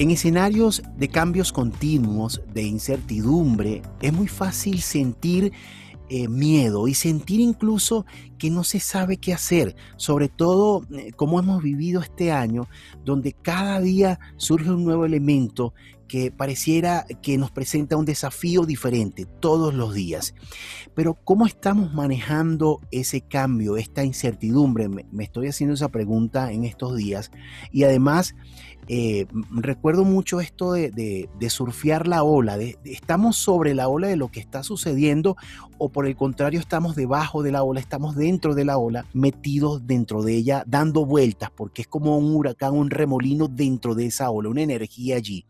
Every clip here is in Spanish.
En escenarios de cambios continuos, de incertidumbre, es muy fácil sentir eh, miedo y sentir incluso que no se sabe qué hacer, sobre todo eh, como hemos vivido este año, donde cada día surge un nuevo elemento que pareciera que nos presenta un desafío diferente todos los días. Pero ¿cómo estamos manejando ese cambio, esta incertidumbre? Me, estoy haciendo esa pregunta en estos días y además eh, recuerdo mucho esto de, surfear la ola, de, estamos sobre la ola de lo que está sucediendo o por el contrario estamos debajo de la ola, estamos dentro de la ola, metidos dentro de ella, dando vueltas, porque es como un huracán, un remolino dentro de esa ola, una energía allí.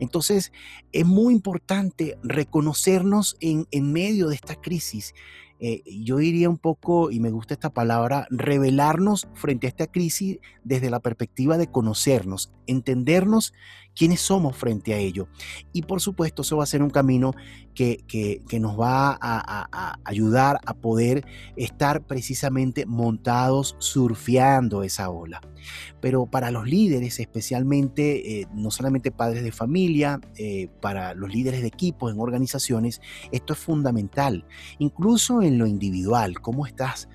Entonces es muy importante reconocernos en, medio de esta crisis. Eh, yo diría un poco, y me gusta esta palabra, revelarnos frente a esta crisis desde la perspectiva de conocernos, entendernos quiénes somos frente a ello. Y por supuesto, eso va a ser un camino que, nos va a, ayudar a poder estar precisamente montados surfeando esa ola. Pero para los líderes, especialmente, eh, no solamente padres de familia, eh, para los líderes de equipos en organizaciones, esto es fundamental. Incluso en lo individual, cómo estás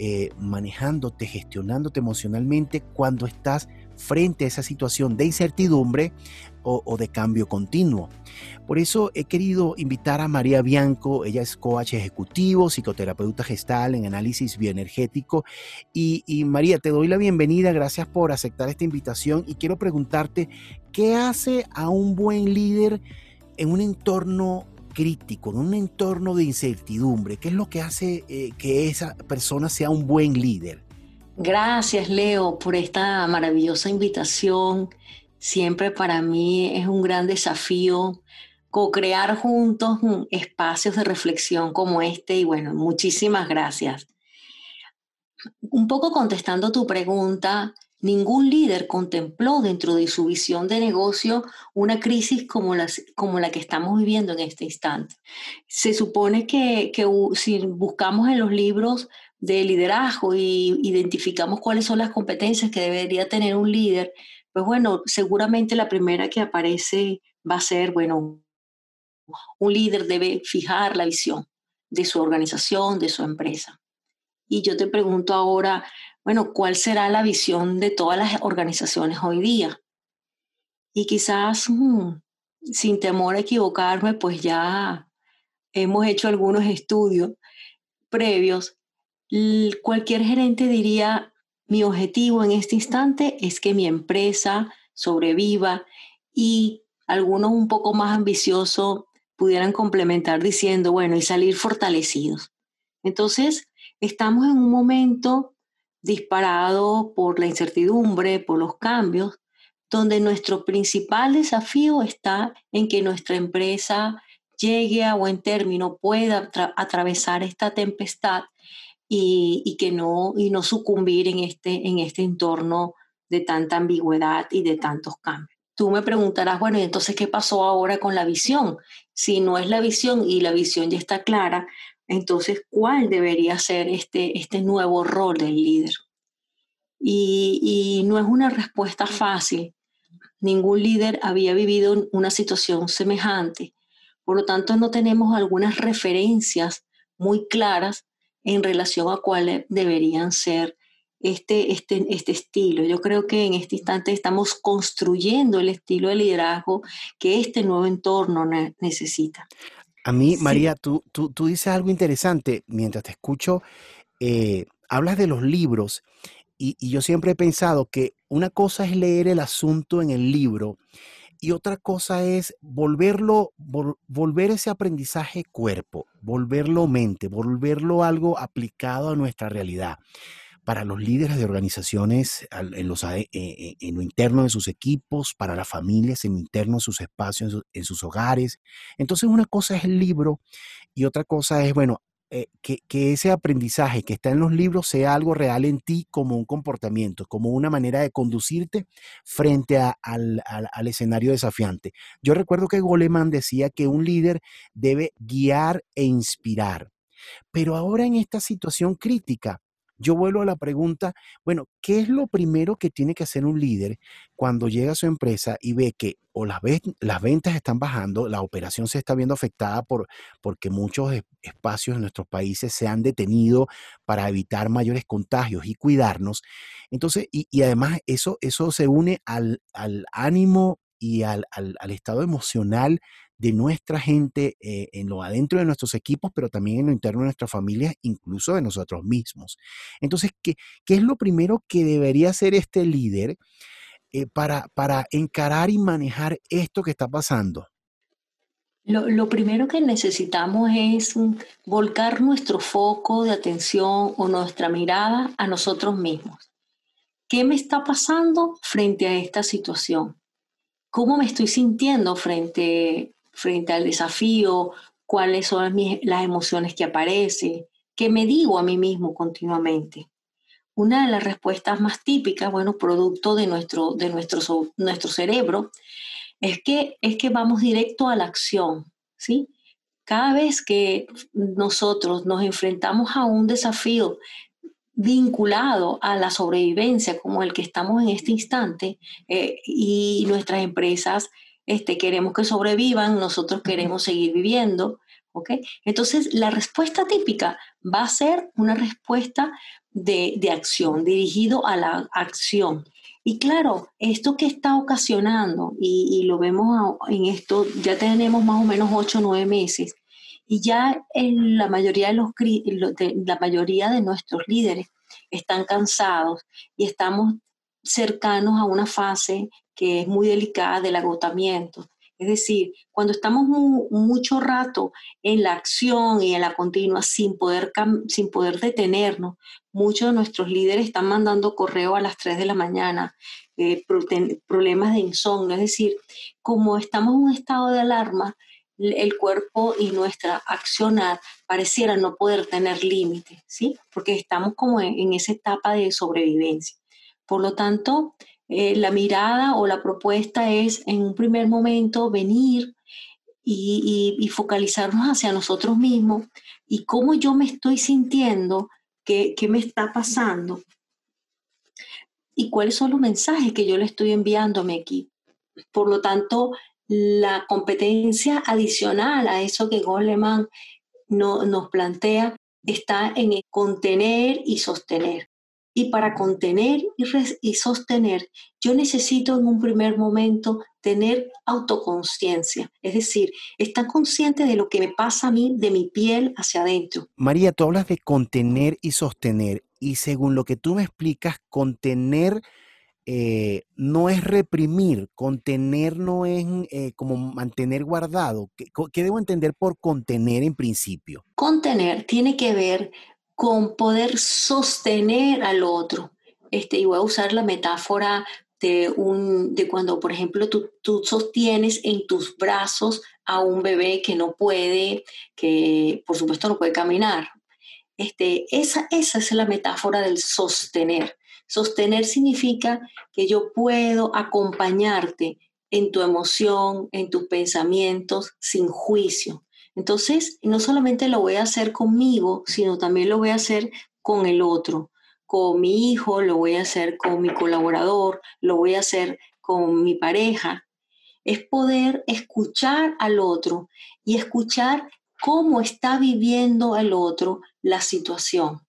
eh, manejándote, gestionándote emocionalmente cuando estás frente a esa situación de incertidumbre o, de cambio continuo. Por eso he querido invitar a María Bianco, ella es coach ejecutivo, psicoterapeuta gestal en análisis bioenergético. Y, María, te doy la bienvenida, gracias por aceptar esta invitación y quiero preguntarte, ¿qué hace a un buen líder en un entorno crítico, en un entorno de incertidumbre? ¿Qué es lo que hace eh, que esa persona sea un buen líder? Gracias, Leo, por esta maravillosa invitación. Siempre para mí es un gran desafío co-crear juntos espacios de reflexión como este y bueno, muchísimas gracias. Un poco contestando tu pregunta, ningún líder contempló dentro de su visión de negocio una crisis como, como la que estamos viviendo en este instante. Se supone que, que si buscamos en los libros de liderazgo y identificamos cuáles son las competencias que debería tener un líder, pues bueno, seguramente la primera que aparece va a ser, bueno, un líder debe fijar la visión de su organización, de su empresa. Y yo te pregunto ahora, bueno, ¿cuál será la visión de todas las organizaciones hoy día? Y quizás, mm, sin temor a equivocarme, pues ya hemos hecho algunos estudios previos cualquier gerente diría, mi objetivo en este instante es que mi empresa sobreviva y algunos un poco más ambiciosos pudieran complementar diciendo, bueno, y salir fortalecidos. Entonces, estamos en un momento disparado por la incertidumbre, por los cambios, donde nuestro principal desafío está en que nuestra empresa llegue a buen término, pueda atravesar esta tempestad y, que no, y no sucumbir en este, en este entorno de tanta ambigüedad y de tantos cambios. Tú me preguntarás, bueno, ¿y entonces qué pasó ahora con la visión? Si no es la visión y la visión ya está clara, entonces, ¿cuál debería ser este, este nuevo rol del líder? Y, y no es una respuesta fácil. Ningún líder había vivido una situación semejante. Por lo tanto, no tenemos algunas referencias muy claras en relación a cuáles deberían ser este, este, este estilo. Yo creo que en este instante estamos construyendo el estilo de liderazgo que este nuevo entorno necesita. A mí, María, tú, tú, tú, dices algo interesante mientras te escucho. Eh, hablas de los libros y, y yo siempre he pensado que una cosa es leer el asunto en el libro y otra cosa es volverlo, volver ese aprendizaje cuerpo, volverlo mente, volverlo algo aplicado a nuestra realidad. para los líderes de organizaciones en, los, eh, eh, en lo interno de sus equipos, para las familias en lo interno de sus espacios, en, sus hogares. Entonces una cosa es el libro y otra cosa es, bueno, eh, que, ese aprendizaje que está en los libros sea algo real en ti como un comportamiento, como una manera de conducirte frente al, al, escenario desafiante. Yo recuerdo que Goleman decía que un líder debe guiar e inspirar. Pero ahora en esta situación crítica, yo vuelvo a la pregunta, bueno, ¿qué es lo primero que tiene que hacer un líder cuando llega a su empresa y ve que o las, ventas están bajando, la operación se está viendo afectada por, porque muchos espacios en nuestros países se han detenido para evitar mayores contagios y cuidarnos? Entonces, y, además eso, eso se une al, ánimo y al estado emocional de nuestra gente eh, en lo adentro de nuestros equipos, pero también en lo interno de nuestras familias, incluso de nosotros mismos. Entonces, ¿qué, qué es lo primero que debería hacer este líder eh, para, para encarar y manejar esto que está pasando? Lo, lo, primero que necesitamos es volcar nuestro foco de atención o nuestra mirada a nosotros mismos. ¿Qué me está pasando frente a esta situación? ¿Cómo me estoy sintiendo frente frente al desafío, cuáles son las emociones que aparecen, qué me digo a mí mismo continuamente. Una de las respuestas más típicas, bueno, producto de nuestro, de nuestro, nuestro cerebro, es que, es que vamos directo a la acción, ¿sí? Cada vez que nosotros nos enfrentamos a un desafío vinculado a la sobrevivencia como el que estamos en este instante eh, y nuestras empresas este, queremos que sobrevivan, nosotros queremos seguir viviendo. ¿ok? Entonces, la respuesta típica va a ser una respuesta de, acción, dirigido a la acción. Y claro, esto que está ocasionando, y, lo vemos en esto, ya tenemos más o menos 8 o 9 meses, y ya en la mayoría de, los, la mayoría de nuestros líderes están cansados y estamos cercanos a una fase que es muy delicada del agotamiento. Es decir, cuando estamos mucho rato en la acción y en la continua sin poder, sin poder detenernos, muchos de nuestros líderes están mandando correo a las 3 de la mañana, eh, problemas de insomnio. Es decir, como estamos en un estado de alarma, el cuerpo y nuestra accionar pareciera no poder tener límites, ¿sí? Porque estamos como en esa etapa de sobrevivencia. Por lo tanto, eh, la mirada o la propuesta es en un primer momento venir y, focalizarnos hacia nosotros mismos y cómo yo me estoy sintiendo, qué, qué me está pasando y cuáles son los mensajes que yo le estoy enviando a mi equipo. Por lo tanto, la competencia adicional a eso que Goleman no, nos plantea está en contener y sostener. Y para contener y, sostener, yo necesito en un primer momento tener autoconciencia, es decir, estar consciente de lo que me pasa a mí, de mi piel hacia adentro. María, tú hablas de contener y sostener, y según lo que tú me explicas, contener eh, no es reprimir, contener no es eh, como mantener guardado. ¿Qué debo entender por contener en principio? Contener tiene que ver con poder sostener al otro. Este, y voy a usar la metáfora de, un, de cuando, por ejemplo, tú, tú, sostienes en tus brazos a un bebé que no puede, que por supuesto no puede caminar. Este, esa, esa es la metáfora del sostener. Sostener significa que yo puedo acompañarte en tu emoción, en tus pensamientos, sin juicio. Entonces, no solamente lo voy a hacer conmigo, sino también lo voy a hacer con el otro, con mi hijo, lo voy a hacer con mi colaborador, lo voy a hacer con mi pareja. Es poder escuchar al otro y escuchar cómo está viviendo el otro la situación,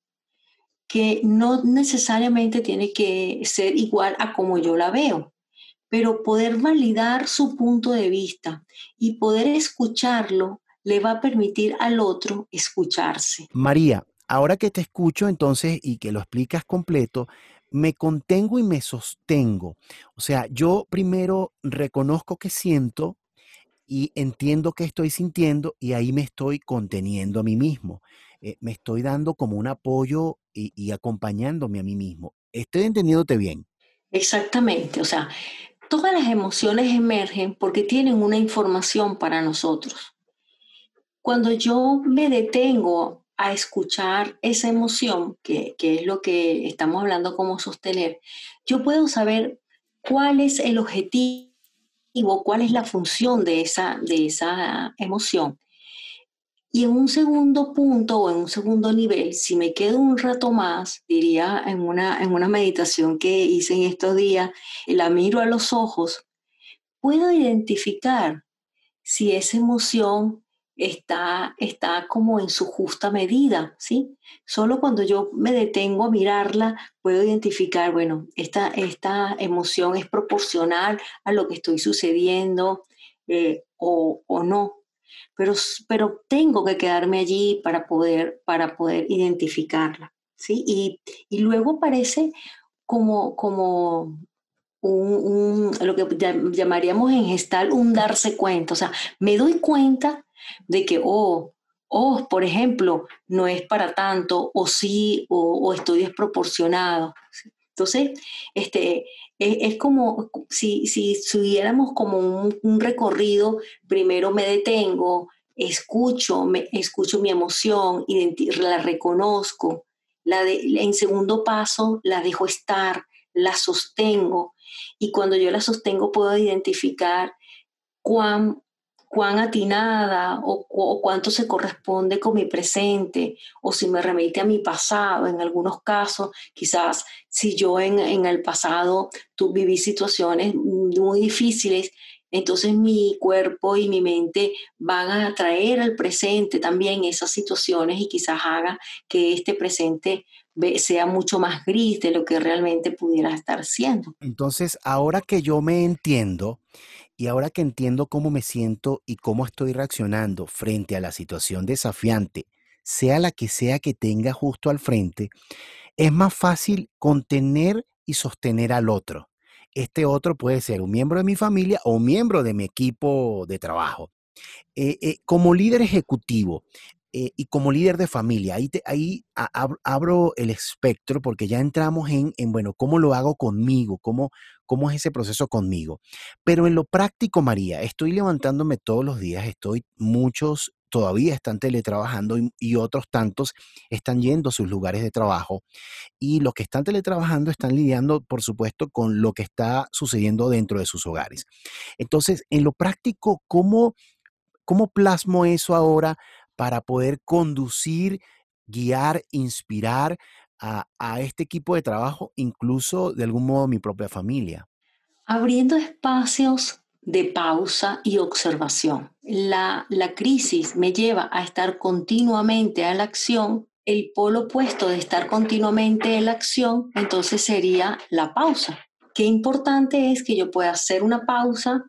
que no necesariamente tiene que ser igual a como yo la veo, pero poder validar su punto de vista y poder escucharlo le va a permitir al otro escucharse. María, ahora que te escucho entonces y que lo explicas completo, me contengo y me sostengo. O sea, yo primero reconozco que siento y entiendo que estoy sintiendo y ahí me estoy conteniendo a mí mismo. eh, me estoy dando como un apoyo y, y acompañándome a mí mismo. Estoy entendiéndote bien. Exactamente, o sea, todas las emociones emergen porque tienen una información para nosotros. Cuando yo me detengo a escuchar esa emoción, que, es lo que estamos hablando como sostener, yo puedo saber cuál es el objetivo, cuál es la función de esa, de esa emoción. Y en un segundo punto o en un segundo nivel, si me quedo un rato más, diría en una, en una meditación que hice en estos días, la miro a los ojos, puedo identificar si esa emoción está, está como en su justa medida, ¿sí? Solo cuando yo me detengo a mirarla, puedo identificar, bueno, esta, esta emoción es proporcional a lo que estoy sucediendo eh, o, o, no. Pero, pero tengo que quedarme allí para poder, para poder identificarla, ¿sí? Y, y luego aparece como, como un, lo que llamaríamos en gestal un darse cuenta. O sea, me doy cuenta de que, oh, oh, por ejemplo, no es para tanto, o sí, o, estoy desproporcionado. Entonces, este, es, como si, si subiéramos como un, recorrido, primero me detengo, escucho, me, escucho mi emoción, la reconozco, la en segundo paso la dejo estar, la sostengo, y cuando yo la sostengo puedo identificar cuán cuán atinada o, cuánto se corresponde con mi presente o si me remite a mi pasado. En algunos casos, quizás si yo en, el pasado tu, viví situaciones muy difíciles, entonces mi cuerpo y mi mente van a traer al presente también esas situaciones y quizás haga que este presente sea mucho más gris de lo que realmente pudiera estar siendo. Entonces, ahora que yo me entiendo y ahora que entiendo cómo me siento y cómo estoy reaccionando frente a la situación desafiante, sea la que sea que tenga justo al frente, es más fácil contener y sostener al otro. Este otro puede ser un miembro de mi familia o un miembro de mi equipo de trabajo. Eh, eh, como líder ejecutivo, eh, y como líder de familia, ahí, abro el espectro porque ya entramos en, en, bueno, ¿cómo lo hago conmigo? ¿Cómo, ¿Cómo es ese proceso conmigo? Pero en lo práctico, María, estoy levantándome todos los días, estoy, muchos todavía están teletrabajando y, otros tantos están yendo a sus lugares de trabajo. Y los que están teletrabajando están lidiando, por supuesto, con lo que está sucediendo dentro de sus hogares. Entonces, en lo práctico, ¿cómo, cómo plasmo eso ahora para poder conducir, guiar, inspirar a, este equipo de trabajo, incluso de algún modo mi propia familia. Abriendo espacios de pausa y observación. La, la crisis me lleva a estar continuamente a la acción. El polo opuesto de estar continuamente en la acción, entonces sería la pausa. Qué importante es que yo pueda hacer una pausa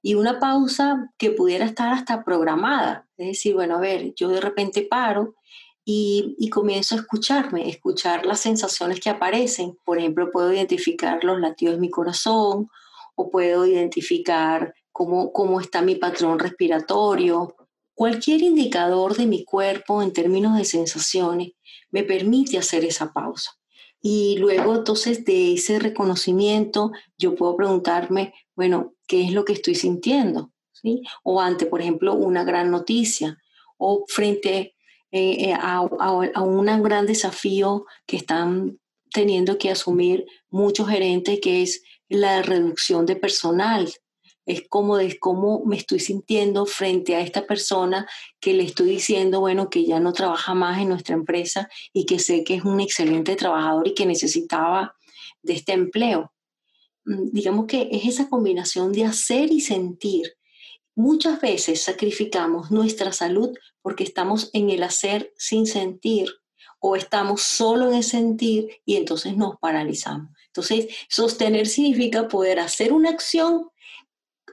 y una pausa que pudiera estar hasta programada. Es decir, bueno, a ver, yo de repente paro y, comienzo a escucharme, escuchar las sensaciones que aparecen. Por ejemplo, puedo identificar los latidos de mi corazón o puedo identificar cómo, cómo está mi patrón respiratorio. Cualquier indicador de mi cuerpo en términos de sensaciones me permite hacer esa pausa. Y luego entonces de ese reconocimiento yo puedo preguntarme, bueno, ¿qué es lo que estoy sintiendo? ¿Sí? O ante, por ejemplo, una gran noticia o frente eh, eh, a, a, un gran desafío que están teniendo que asumir muchos gerentes, que es la reducción de personal es como de cómo me estoy sintiendo frente a esta persona que le estoy diciendo, bueno, que ya no trabaja más en nuestra empresa y que sé que es un excelente trabajador y que necesitaba de este empleo. Mm, digamos que es esa combinación de hacer y sentir. Muchas veces sacrificamos nuestra salud porque estamos en el hacer sin sentir o estamos solo en el sentir y entonces nos paralizamos. Entonces, sostener significa poder hacer una acción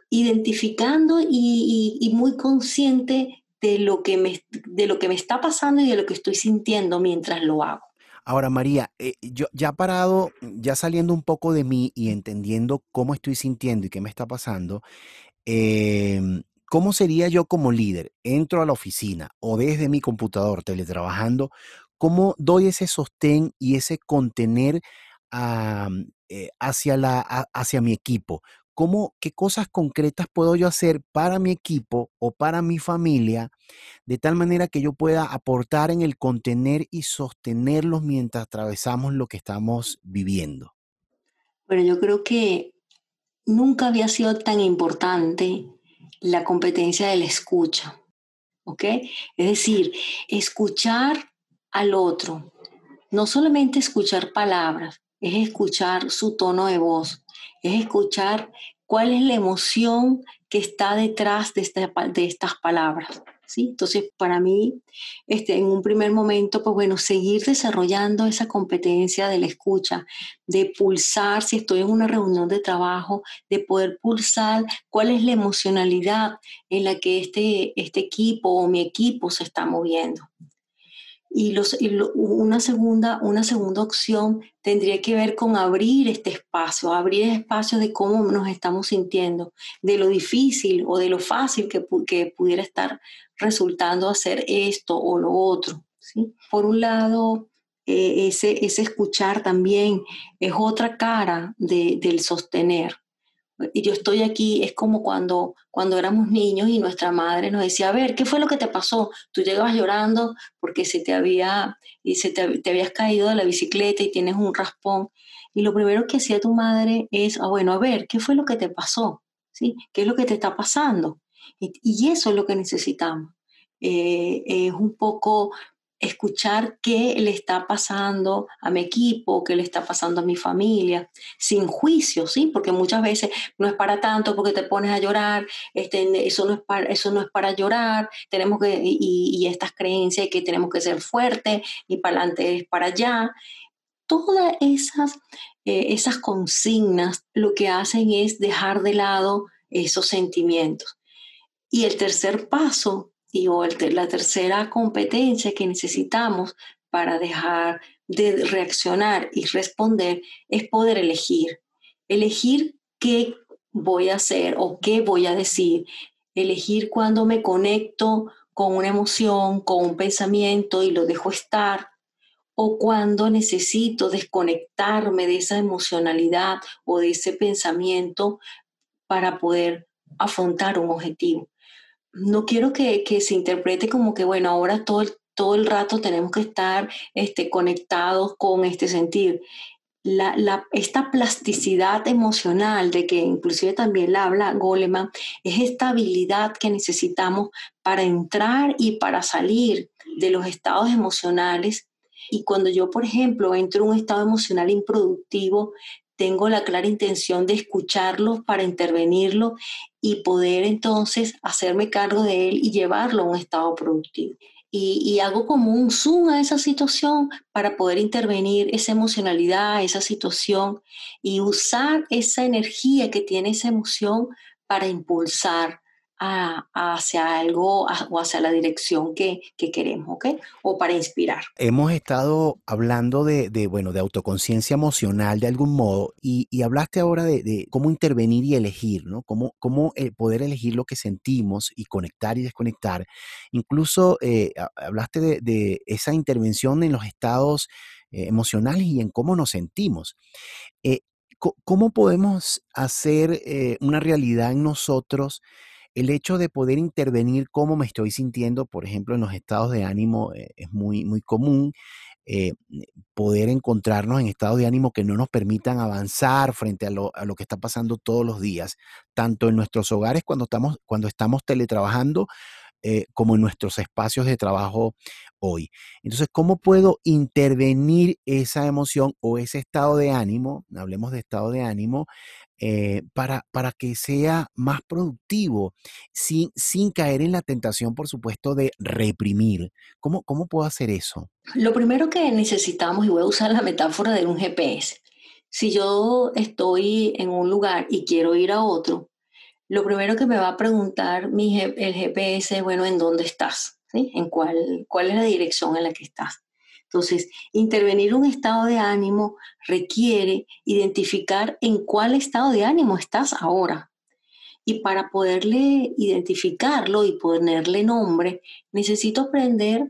identificando y, muy consciente de lo, que me, de lo que me está pasando y de lo que estoy sintiendo mientras lo hago. Ahora, María, eh, yo ya parado, ya saliendo un poco de mí y entendiendo cómo estoy sintiendo y qué me está pasando, em, ¿cómo sería yo como líder? Entro a la oficina o desde mi computador teletrabajando, ¿cómo doy ese sostén y ese contener eh, hacia, hacia mi equipo? ¿Cómo, ¿Qué cosas concretas puedo yo hacer para mi equipo o para mi familia de tal manera que yo pueda aportar en el contener y sostenerlos mientras atravesamos lo que estamos viviendo? Bueno, yo creo que nunca había sido tan importante la competencia de la escucha, ¿ok? Es decir, escuchar al otro, no solamente escuchar palabras, es escuchar su tono de voz, es escuchar cuál es la emoción que está detrás de, de estas palabras. Entonces, para mí, este, en un primer momento, pues bueno, seguir desarrollando esa competencia de la escucha, de pulsar, si estoy en una reunión de trabajo, de poder pulsar cuál es la emocionalidad en la que este, este equipo o mi equipo se está moviendo. Y, una, segunda, una segunda opción tendría que ver con abrir este espacio, abrir el espacio de cómo nos estamos sintiendo, de lo difícil o de lo fácil que, que pudiera estar resultando hacer esto o lo otro. Por un lado, eh, ese, ese, escuchar también es otra cara de, del sostener. Y yo estoy aquí, es como cuando, cuando éramos niños y nuestra madre nos decía, a ver, ¿qué fue lo que te pasó? Tú llegabas llorando porque se te había, y se te, te habías caído de la bicicleta y tienes un raspón. Y lo primero que hacía tu madre es, ah, bueno, a ver, ¿qué fue lo que te pasó? ¿Sí? ¿Qué es lo que te está pasando? Y, eso es lo que necesitamos. Eh, es un poco escuchar qué le está pasando a mi equipo, qué le está pasando a mi familia, sin juicio, ¿sí? Porque muchas veces no es para tanto porque te pones a llorar, este, eso, no es para, eso no es para llorar, tenemos que, y, estas creencias que tenemos que ser fuertes y para adelante es para allá. Todas esas, eh, esas consignas lo que hacen es dejar de lado esos sentimientos. Y el tercer paso y la tercera competencia que necesitamos para dejar de reaccionar y responder es poder elegir. Elegir qué voy a hacer o qué voy a decir. Elegir cuando me conecto con una emoción, con un pensamiento y lo dejo estar. O cuando necesito desconectarme de esa emocionalidad o de ese pensamiento para poder afrontar un objetivo no quiero que, se interprete como que, bueno, ahora todo el, todo el rato tenemos que estar este, conectados con este sentir. La, esta plasticidad emocional de que inclusive también la habla Goleman, es esta habilidad que necesitamos para entrar y para salir de los estados emocionales. Y cuando yo, por ejemplo, entro en un estado emocional improductivo, tengo la clara intención de escucharlo para intervenirlo y poder entonces hacerme cargo de él y llevarlo a un estado productivo. Y, hago como un zoom a esa situación para poder intervenir esa emocionalidad, esa situación y usar esa energía que tiene esa emoción para impulsar hacia algo o hacia la dirección que, queremos, ¿ok? O para inspirar. Hemos estado hablando de, bueno, de autoconciencia emocional de algún modo y, hablaste ahora de, cómo intervenir y elegir, ¿no? Cómo, cómo eh, poder elegir lo que sentimos y conectar y desconectar. Incluso eh, hablaste de, esa intervención en los estados eh, emocionales y en cómo nos sentimos. ¿Cómo podemos hacer una realidad en nosotros el hecho de poder intervenir cómo me estoy sintiendo, por ejemplo, en los estados de ánimo eh, es muy, muy común. Eh, poder encontrarnos en estados de ánimo que no nos permitan avanzar frente a lo, a lo, que está pasando todos los días, tanto en nuestros hogares cuando estamos, cuando estamos teletrabajando, eh, como en nuestros espacios de trabajo hoy. Entonces, ¿cómo puedo intervenir esa emoción o ese estado de ánimo, hablemos de estado de ánimo, eh, para, para que sea más productivo, sin, sin caer en la tentación, por supuesto, de reprimir. ¿Cómo, ¿Cómo puedo hacer eso? Lo primero que necesitamos, y voy a usar la metáfora de un GPS, si yo estoy en un lugar y quiero ir a otro, lo primero que me va a preguntar mi, el GPS es, bueno, ¿en dónde estás? ¿En cuál, cuál es la dirección en la que estás? Entonces, intervenir un estado de ánimo requiere identificar en cuál estado de ánimo estás ahora. Y para poderle identificarlo y ponerle nombre, necesito aprender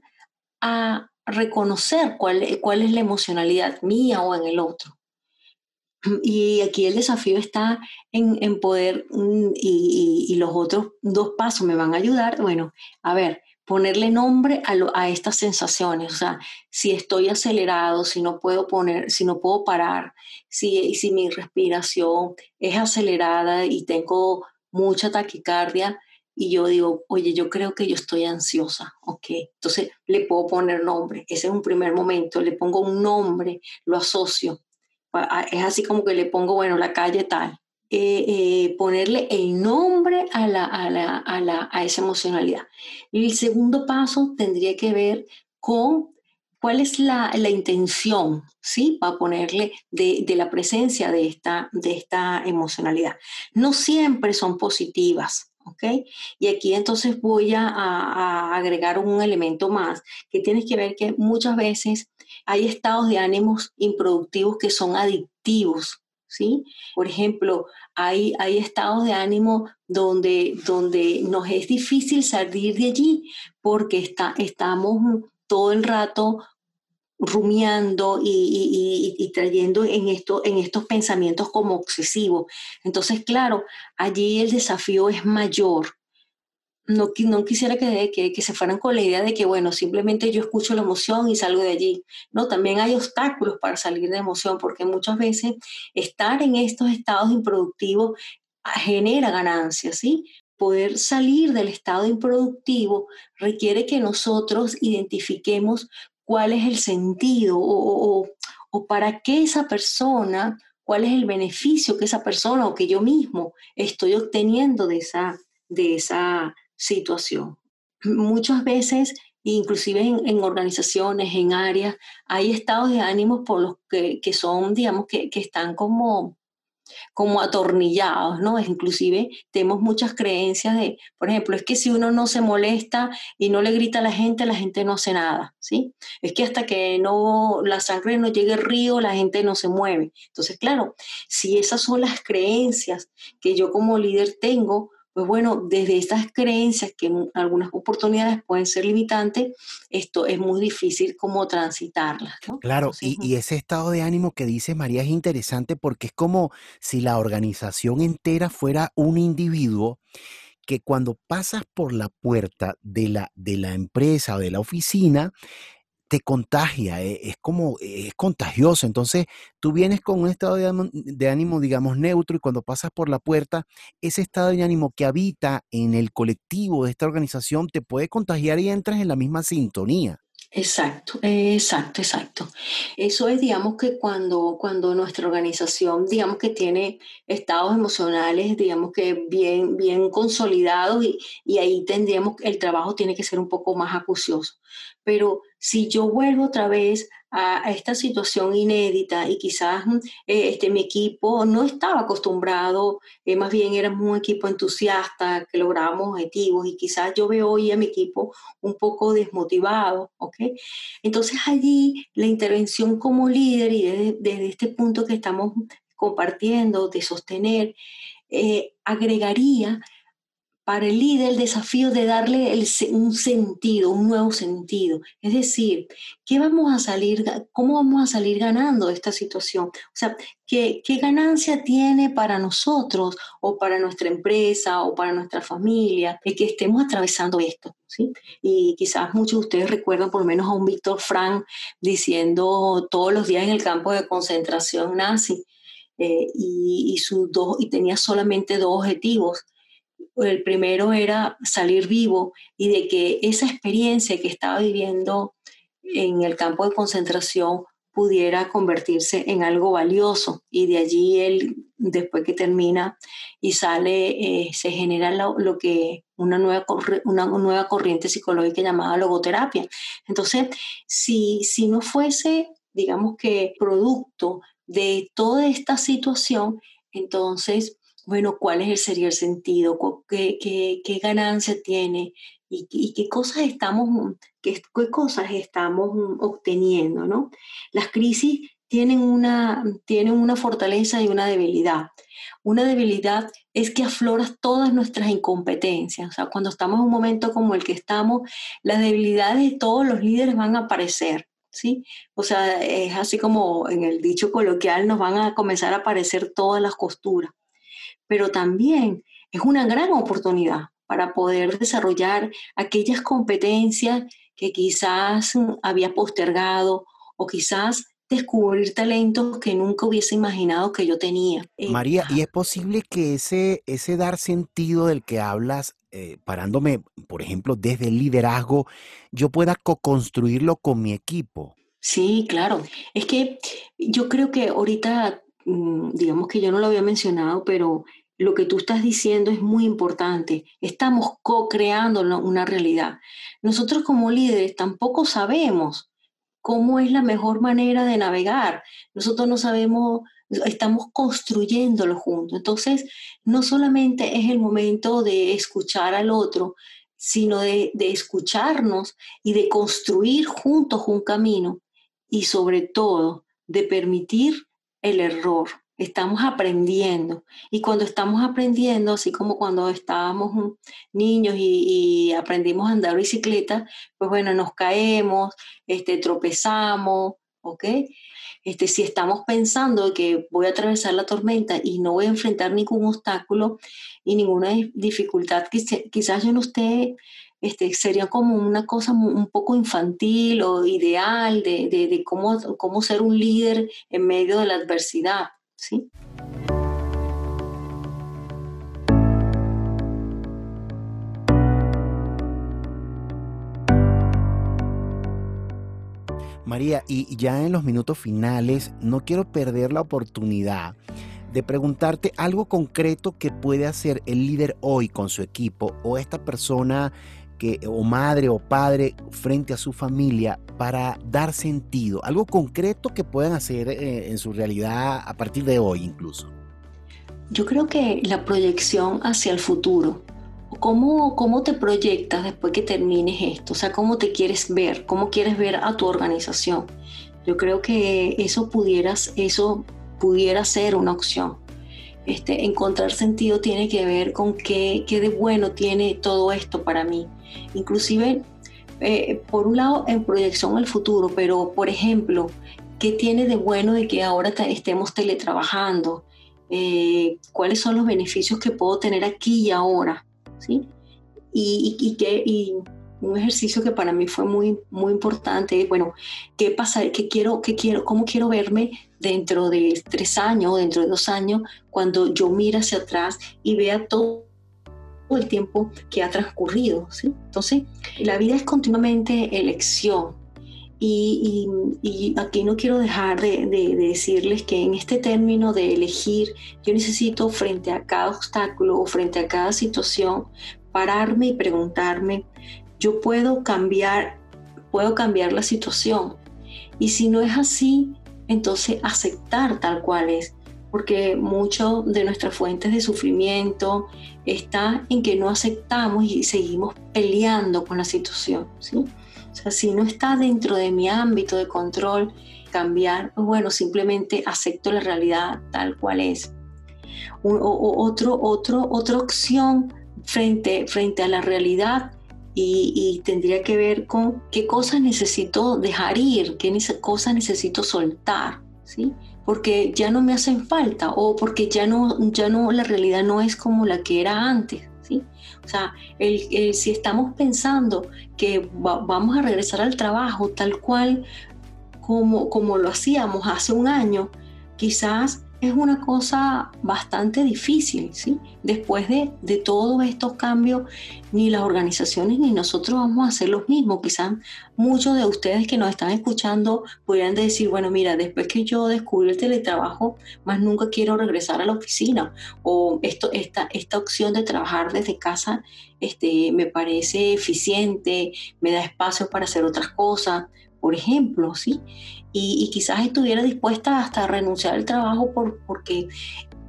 a reconocer cuál, cuál es la emocionalidad mía o en el otro. Y aquí el desafío está en, poder, mm, y, y, los otros dos pasos me van a ayudar, bueno, a ver, ponerle nombre a, a, estas sensaciones, o sea, si estoy acelerado, si no puedo poner, si no puedo parar, si, si mi respiración es acelerada y tengo mucha taquicardia, y yo digo, oye, yo creo que yo estoy ansiosa, ok, entonces le puedo poner nombre, ese es un primer momento, le pongo un nombre, lo asocio, es así como que le pongo, bueno, la calle tal, eh, eh, ponerle el nombre a, la, a, la, a, la, a esa emocionalidad. Y el segundo paso tendría que ver con cuál es la, la intención, ¿sí? Para ponerle de, de, la presencia de esta, de esta emocionalidad. No siempre son positivas, ¿ok? Y aquí entonces voy a, a, agregar un elemento más que tienes que ver que muchas veces hay estados de ánimos improductivos que son adictivos, ¿sí? Por ejemplo, hay, hay estados de ánimo donde, donde nos es difícil salir de allí porque está, estamos todo el rato rumiando y, trayendo en, esto, en estos pensamientos como obsesivos. Entonces, claro, allí el desafío es mayor, no, no quisiera que, que, se fueran con la idea de que, bueno, simplemente yo escucho la emoción y salgo de allí. No, también hay obstáculos para salir de emoción, porque muchas veces estar en estos estados improductivos genera ganancias, ¿sí? Poder salir del estado improductivo requiere que nosotros identifiquemos cuál es el sentido o, o, o para qué esa persona, cuál es el beneficio que esa persona o que yo mismo estoy obteniendo de esa, de esa situación. Muchas veces, inclusive en, organizaciones, en áreas, hay estados de ánimo por los que, que son, digamos, que, que, están como como atornillados, ¿no? Inclusive tenemos muchas creencias de, por ejemplo, es que si uno no se molesta y no le grita a la gente, la gente no hace nada, ¿sí? Es que hasta que no la sangre no llegue al río, la gente no se mueve. Entonces, claro, si esas son las creencias que yo como líder tengo, pues bueno, desde estas creencias que en algunas oportunidades pueden ser limitantes, esto es muy difícil como transitarlas. Claro, y, ese estado de ánimo que dice María es interesante porque es como si la organización entera fuera un individuo que cuando pasas por la puerta de la, de la empresa o de la oficina, te contagia, e, es como, es contagioso. Entonces, tú vienes con un estado de ánimo, digamos, neutro y cuando pasas por la puerta, ese estado de ánimo que habita en el colectivo de esta organización te puede contagiar y entras en la misma sintonía. Exacto, exacto, exacto. Eso es, digamos, que cuando, cuando nuestra organización, digamos, que tiene estados emocionales, digamos, que bien, bien consolidados y, y ahí tendríamos, el trabajo tiene que ser un poco más acucioso. Pero si yo vuelvo otra vez a, esta situación inédita y quizás mm, eh, este, mi equipo no estaba acostumbrado, eh, más bien éramos un equipo entusiasta, que lográbamos objetivos y quizás yo veo hoy a mi equipo un poco desmotivado, ¿ok? Entonces allí la intervención como líder y desde, desde este punto que estamos compartiendo, de sostener, eh, agregaría para el líder el desafío de darle un sentido, un nuevo sentido. Es decir, ¿qué vamos a salir, ¿cómo vamos a salir ganando esta situación? O sea, ¿qué, ¿qué, ganancia tiene para nosotros o para nuestra empresa o para nuestra familia el que estemos atravesando esto? ¿sí? Y quizás muchos de ustedes recuerdan por lo menos a un Víctor Frank diciendo todos los días en el campo de concentración nazi. Eh, y, sus dos, y tenía solamente dos objetivos, el primero era salir vivo y de que esa experiencia que estaba viviendo en el campo de concentración pudiera convertirse en algo valioso. Y de allí él después que termina y sale eh, se genera lo, que una nueva, una nueva corriente psicológica llamada logoterapia. Entonces si, si no fuese digamos que producto de toda esta situación entonces bueno, cuál sería el sentido, qué, qué, ganancia tiene y, qué cosas estamos, qué, cosas estamos obteniendo, ¿no? Las crisis tienen una, tienen una fortaleza y una debilidad. Una debilidad es que afloras todas nuestras incompetencias. O sea, cuando estamos en un momento como el que estamos, las debilidades de todos los líderes van a aparecer. ¿sí? O sea, es así como en el dicho coloquial nos van a comenzar a aparecer todas las costuras. Pero también es una gran oportunidad para poder desarrollar aquellas competencias que quizás había postergado o quizás descubrir talentos que nunca hubiese imaginado que yo tenía. Eh, María, ¿y es posible que ese, ese dar sentido del que hablas, eh, parándome, por ejemplo, desde el liderazgo, yo pueda co-construirlo con mi equipo? Sí, claro. Es que yo creo que ahorita, mm, digamos que yo no lo había mencionado, pero lo que tú estás diciendo es muy importante. Estamos co-creando una realidad. Nosotros como líderes tampoco sabemos cómo es la mejor manera de navegar. Nosotros no sabemos, estamos construyéndolo juntos. Entonces, no solamente es el momento de escuchar al otro, sino de, de escucharnos y de construir juntos un camino y sobre todo de permitir el error estamos aprendiendo. Y cuando estamos aprendiendo, así como cuando estábamos niños y, aprendimos a andar bicicleta, pues bueno, nos caemos, este, tropezamos, ¿ok? Este, si estamos pensando que voy a atravesar la tormenta y no voy a enfrentar ningún obstáculo y ninguna dificultad, quizás yo no esté, este, sería como una cosa un poco infantil o ideal de, de, de cómo, cómo ser un líder en medio de la adversidad. ¿Sí? María, y ya en los minutos finales, no quiero perder la oportunidad de preguntarte algo concreto que puede hacer el líder hoy con su equipo o esta persona o madre o padre frente a su familia para dar sentido, algo concreto que puedan hacer eh, en su realidad a partir de hoy incluso. Yo creo que la proyección hacia el futuro, ¿cómo, cómo te proyectas después que termines esto? O sea, ¿cómo te quieres ver? ¿Cómo quieres ver a tu organización? Yo creo que eso, pudieras, eso pudiera ser una opción. Este, encontrar sentido tiene que ver con qué, qué de bueno tiene todo esto para mí. Inclusive, eh, por un lado, en proyección al futuro, pero por ejemplo, ¿qué tiene de bueno de que ahora estemos teletrabajando? Eh, ¿Cuáles son los beneficios que puedo tener aquí y ahora? ¿Sí? Y, y, un ejercicio que para mí fue muy, muy importante, bueno, ¿qué pasa? ¿Qué quiero, qué quiero, ¿Cómo quiero verme dentro de tres años dentro de dos años cuando yo mire hacia atrás y vea todo el tiempo que ha transcurrido. ¿sí? Entonces, la vida es continuamente elección. Y, aquí no quiero dejar de, decirles que en este término de elegir, yo necesito frente a cada obstáculo o frente a cada situación, pararme y preguntarme, yo puedo cambiar, puedo cambiar la situación. Y si no es así, entonces aceptar tal cual es porque mucho de nuestras fuentes de sufrimiento está en que no aceptamos y seguimos peleando con la situación. ¿sí? O sea, si no está dentro de mi ámbito de control, cambiar, bueno, simplemente acepto la realidad tal cual es. O, otro, otro, otra opción frente, frente a la realidad y, tendría que ver con qué cosas necesito dejar ir, qué cosas necesito soltar, ¿sí? porque ya no me hacen falta o porque ya no, ya no, la realidad no es como la que era antes. ¿sí? O sea, el, si estamos pensando que vamos a regresar al trabajo tal cual como, como lo hacíamos hace un año, quizás es una cosa bastante difícil, ¿sí? Después de, de, todos estos cambios, ni las organizaciones ni nosotros vamos a hacer lo mismo. Quizás muchos de ustedes que nos están escuchando podrían decir, bueno, mira, después que yo descubrí el teletrabajo, más nunca quiero regresar a la oficina. O esto, esta, esta opción de trabajar desde casa este, me parece eficiente, me da espacio para hacer otras cosas por ejemplo, ¿sí? Y, quizás estuviera dispuesta hasta a renunciar al trabajo por, porque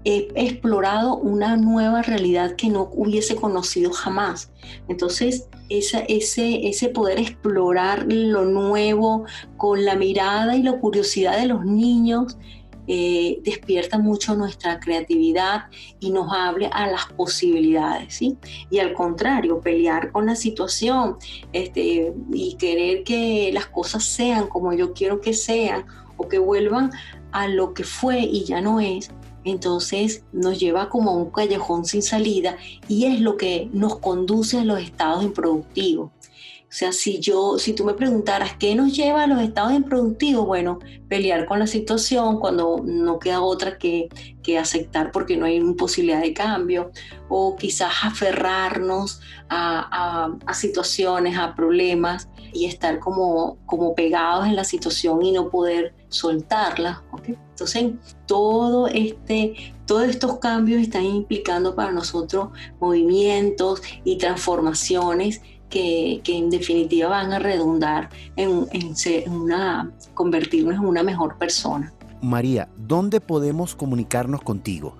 he explorado una nueva realidad que no hubiese conocido jamás. Entonces, ese, ese poder explorar lo nuevo con la mirada y la curiosidad de los niños eh, despierta mucho nuestra creatividad y nos hable a las posibilidades, ¿sí? Y al contrario, pelear con la situación este, y querer que las cosas sean como yo quiero que sean o que vuelvan a lo que fue y ya no es, entonces nos lleva como a un callejón sin salida y es lo que nos conduce a los estados improductivos. O sea, si yo, si tú me preguntaras qué nos lleva a los estados improductivos, bueno, pelear con la situación cuando no queda otra que, que aceptar porque no hay posibilidad de cambio, o quizás aferrarnos a, a, situaciones, a problemas y estar como, como pegados en la situación y no poder soltarla. Entonces, todo este, todos estos cambios están implicando para nosotros movimientos y transformaciones que, en definitiva van a redundar en, una, convertirnos en una mejor persona. María, ¿dónde podemos comunicarnos contigo?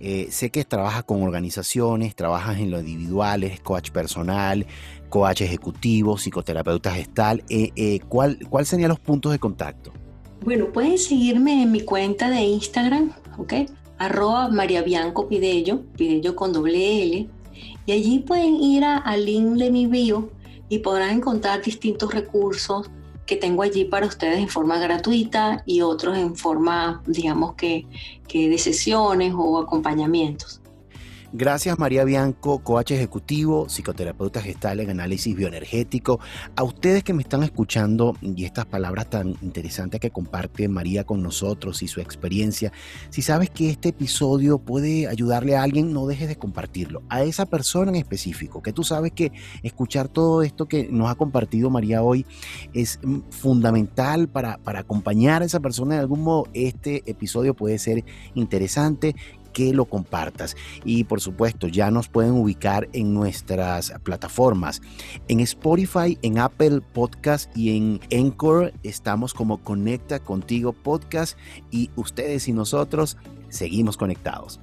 Eh, sé que trabajas con organizaciones, trabajas en lo individual, eres coach personal, coach ejecutivo, psicoterapeuta gestal. Eh, eh, ¿cuál, ¿Cuál serían los puntos de contacto? Bueno, pueden seguirme en mi cuenta de Instagram, ¿ok? Arroba María Bianco Pidello, Pidello con doble L. Y allí pueden ir al link de mi bio y podrán encontrar distintos recursos que tengo allí para ustedes en forma gratuita y otros en forma, digamos que, que de sesiones o acompañamientos. Gracias María Bianco, coach ejecutivo, psicoterapeuta gestal en análisis bioenergético. A ustedes que me están escuchando y estas palabras tan interesantes que comparte María con nosotros y su experiencia, si sabes que este episodio puede ayudarle a alguien, no dejes de compartirlo. A esa persona en específico, que tú sabes que escuchar todo esto que nos ha compartido María hoy es fundamental para, para acompañar a esa persona de algún modo. Este episodio puede ser interesante que lo compartas. Y por supuesto, ya nos pueden ubicar en nuestras plataformas. En Spotify, en Apple Podcast y en Encore estamos como Conecta Contigo Podcast y ustedes y nosotros seguimos conectados.